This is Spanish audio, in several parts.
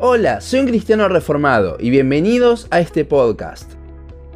Hola, soy un cristiano reformado y bienvenidos a este podcast.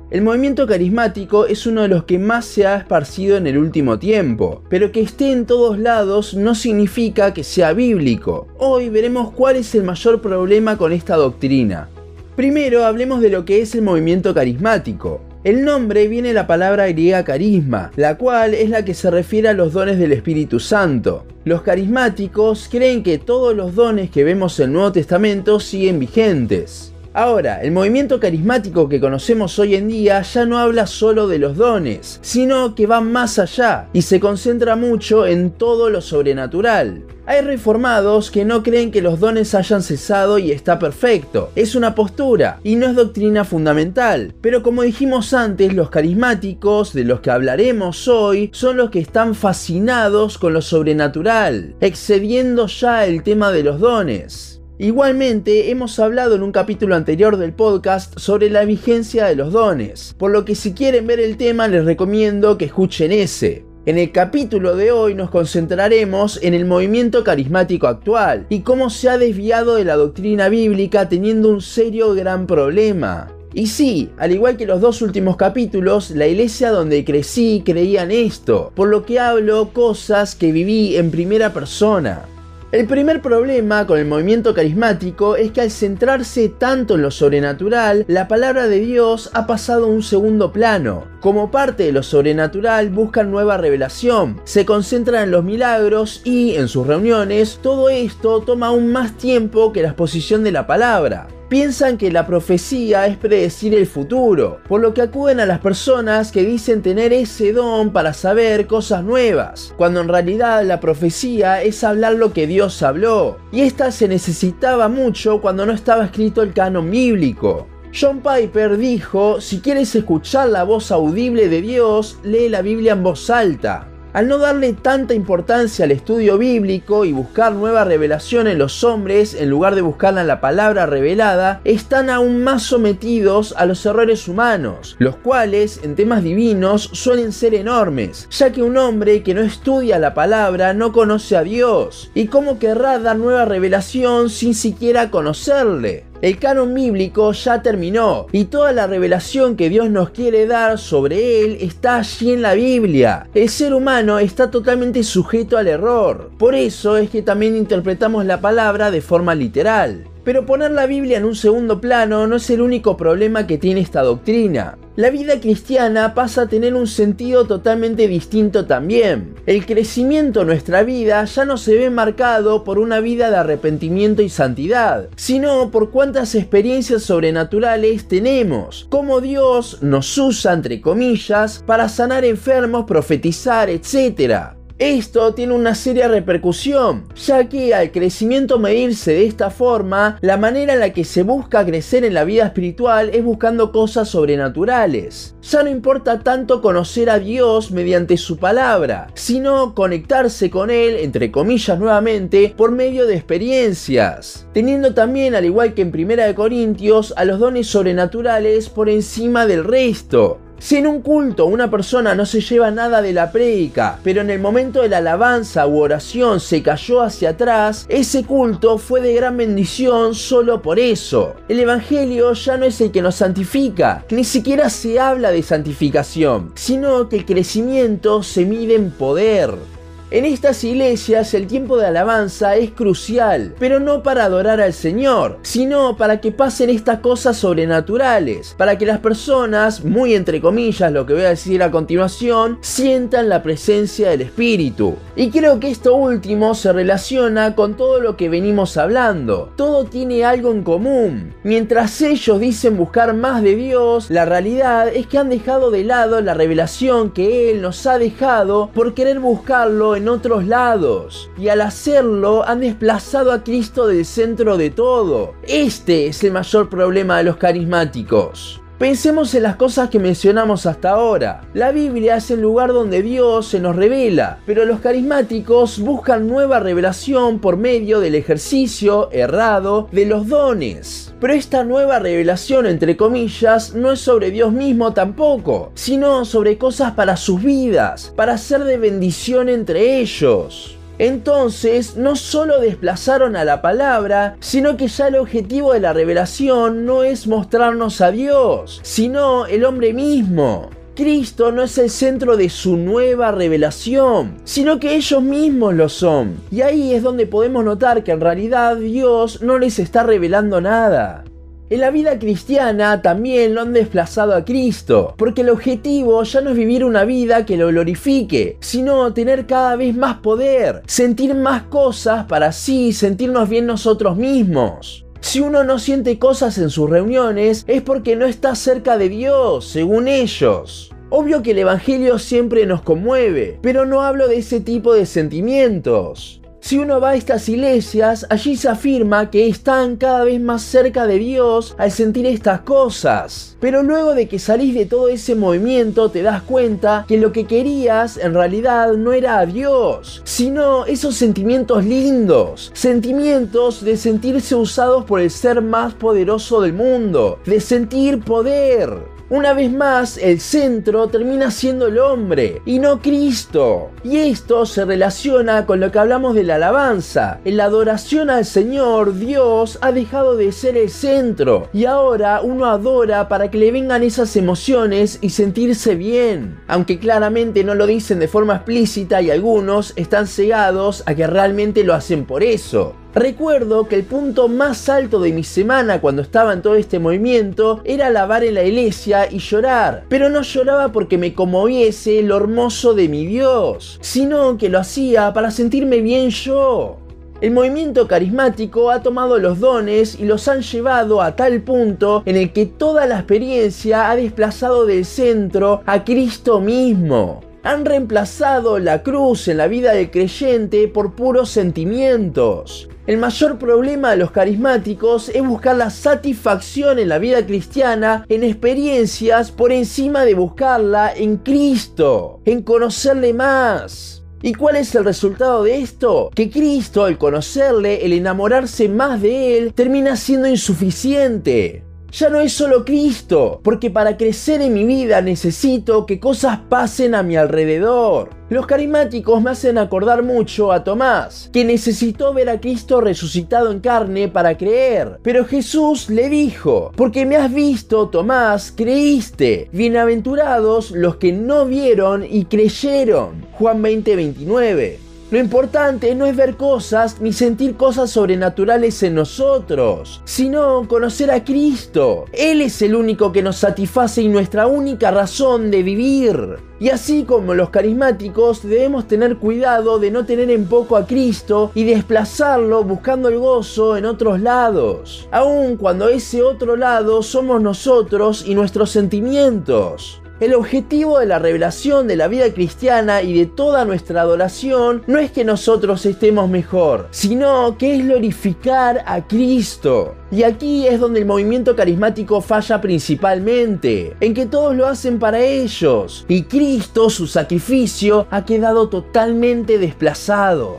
El movimiento carismático es uno de los que más se ha esparcido en el último tiempo, pero que esté en todos lados no significa que sea bíblico. Hoy veremos cuál es el mayor problema con esta doctrina. Primero hablemos de lo que es el movimiento carismático. El nombre viene de la palabra griega carisma, la cual es la que se refiere a los dones del Espíritu Santo. Los carismáticos creen que todos los dones que vemos en el Nuevo Testamento siguen vigentes. Ahora, el movimiento carismático que conocemos hoy en día ya no habla solo de los dones, sino que va más allá y se concentra mucho en todo lo sobrenatural. Hay reformados que no creen que los dones hayan cesado y está perfecto. Es una postura y no es doctrina fundamental. Pero como dijimos antes, los carismáticos de los que hablaremos hoy son los que están fascinados con lo sobrenatural, excediendo ya el tema de los dones. Igualmente, hemos hablado en un capítulo anterior del podcast sobre la vigencia de los dones, por lo que si quieren ver el tema les recomiendo que escuchen ese. En el capítulo de hoy nos concentraremos en el movimiento carismático actual y cómo se ha desviado de la doctrina bíblica teniendo un serio gran problema. Y sí, al igual que los dos últimos capítulos, la iglesia donde crecí creía en esto, por lo que hablo cosas que viví en primera persona. El primer problema con el movimiento carismático es que al centrarse tanto en lo sobrenatural, la palabra de Dios ha pasado a un segundo plano. Como parte de lo sobrenatural buscan nueva revelación, se concentran en los milagros y, en sus reuniones, todo esto toma aún más tiempo que la exposición de la palabra piensan que la profecía es predecir el futuro, por lo que acuden a las personas que dicen tener ese don para saber cosas nuevas, cuando en realidad la profecía es hablar lo que Dios habló, y esta se necesitaba mucho cuando no estaba escrito el canon bíblico. John Piper dijo, si quieres escuchar la voz audible de Dios, lee la Biblia en voz alta. Al no darle tanta importancia al estudio bíblico y buscar nueva revelación en los hombres en lugar de buscarla en la palabra revelada, están aún más sometidos a los errores humanos, los cuales en temas divinos suelen ser enormes, ya que un hombre que no estudia la palabra no conoce a Dios, y cómo querrá dar nueva revelación sin siquiera conocerle. El canon bíblico ya terminó y toda la revelación que Dios nos quiere dar sobre él está allí en la Biblia. El ser humano está totalmente sujeto al error. Por eso es que también interpretamos la palabra de forma literal. Pero poner la Biblia en un segundo plano no es el único problema que tiene esta doctrina. La vida cristiana pasa a tener un sentido totalmente distinto también. El crecimiento en nuestra vida ya no se ve marcado por una vida de arrepentimiento y santidad, sino por cuántas experiencias sobrenaturales tenemos, cómo Dios nos usa, entre comillas, para sanar enfermos, profetizar, etc. Esto tiene una seria repercusión, ya que al crecimiento medirse de esta forma, la manera en la que se busca crecer en la vida espiritual es buscando cosas sobrenaturales. Ya no importa tanto conocer a Dios mediante su palabra, sino conectarse con Él, entre comillas nuevamente, por medio de experiencias, teniendo también, al igual que en 1 Corintios, a los dones sobrenaturales por encima del resto. Si en un culto una persona no se lleva nada de la prédica, pero en el momento de la alabanza u oración se cayó hacia atrás, ese culto fue de gran bendición solo por eso. El Evangelio ya no es el que nos santifica, ni siquiera se habla de santificación, sino que el crecimiento se mide en poder. En estas iglesias el tiempo de alabanza es crucial, pero no para adorar al Señor, sino para que pasen estas cosas sobrenaturales, para que las personas, muy entre comillas lo que voy a decir a continuación, sientan la presencia del Espíritu. Y creo que esto último se relaciona con todo lo que venimos hablando. Todo tiene algo en común. Mientras ellos dicen buscar más de Dios, la realidad es que han dejado de lado la revelación que Él nos ha dejado por querer buscarlo en otros lados y al hacerlo han desplazado a Cristo del centro de todo. Este es el mayor problema de los carismáticos. Pensemos en las cosas que mencionamos hasta ahora. La Biblia es el lugar donde Dios se nos revela, pero los carismáticos buscan nueva revelación por medio del ejercicio errado de los dones. Pero esta nueva revelación, entre comillas, no es sobre Dios mismo tampoco, sino sobre cosas para sus vidas, para ser de bendición entre ellos. Entonces, no solo desplazaron a la palabra, sino que ya el objetivo de la revelación no es mostrarnos a Dios, sino el hombre mismo. Cristo no es el centro de su nueva revelación, sino que ellos mismos lo son. Y ahí es donde podemos notar que en realidad Dios no les está revelando nada. En la vida cristiana también lo han desplazado a Cristo, porque el objetivo ya no es vivir una vida que lo glorifique, sino tener cada vez más poder, sentir más cosas para así sentirnos bien nosotros mismos. Si uno no siente cosas en sus reuniones es porque no está cerca de Dios, según ellos. Obvio que el Evangelio siempre nos conmueve, pero no hablo de ese tipo de sentimientos. Si uno va a estas iglesias, allí se afirma que están cada vez más cerca de Dios al sentir estas cosas. Pero luego de que salís de todo ese movimiento te das cuenta que lo que querías en realidad no era a Dios, sino esos sentimientos lindos, sentimientos de sentirse usados por el ser más poderoso del mundo, de sentir poder. Una vez más, el centro termina siendo el hombre y no Cristo. Y esto se relaciona con lo que hablamos de la alabanza. En la adoración al Señor, Dios ha dejado de ser el centro y ahora uno adora para que le vengan esas emociones y sentirse bien. Aunque claramente no lo dicen de forma explícita y algunos están cegados a que realmente lo hacen por eso. Recuerdo que el punto más alto de mi semana cuando estaba en todo este movimiento era lavar en la iglesia y llorar, pero no lloraba porque me conmoviese lo hermoso de mi Dios, sino que lo hacía para sentirme bien yo. El movimiento carismático ha tomado los dones y los han llevado a tal punto en el que toda la experiencia ha desplazado del centro a Cristo mismo han reemplazado la cruz en la vida del creyente por puros sentimientos. El mayor problema de los carismáticos es buscar la satisfacción en la vida cristiana en experiencias por encima de buscarla en Cristo, en conocerle más. ¿Y cuál es el resultado de esto? Que Cristo, al conocerle, el enamorarse más de Él, termina siendo insuficiente. Ya no es solo Cristo, porque para crecer en mi vida necesito que cosas pasen a mi alrededor. Los carismáticos me hacen acordar mucho a Tomás, que necesitó ver a Cristo resucitado en carne para creer. Pero Jesús le dijo, porque me has visto, Tomás, creíste. Bienaventurados los que no vieron y creyeron. Juan 20:29. Lo importante no es ver cosas ni sentir cosas sobrenaturales en nosotros, sino conocer a Cristo. Él es el único que nos satisface y nuestra única razón de vivir. Y así como los carismáticos debemos tener cuidado de no tener en poco a Cristo y desplazarlo buscando el gozo en otros lados, aun cuando ese otro lado somos nosotros y nuestros sentimientos. El objetivo de la revelación de la vida cristiana y de toda nuestra adoración no es que nosotros estemos mejor, sino que es glorificar a Cristo. Y aquí es donde el movimiento carismático falla principalmente, en que todos lo hacen para ellos, y Cristo, su sacrificio, ha quedado totalmente desplazado.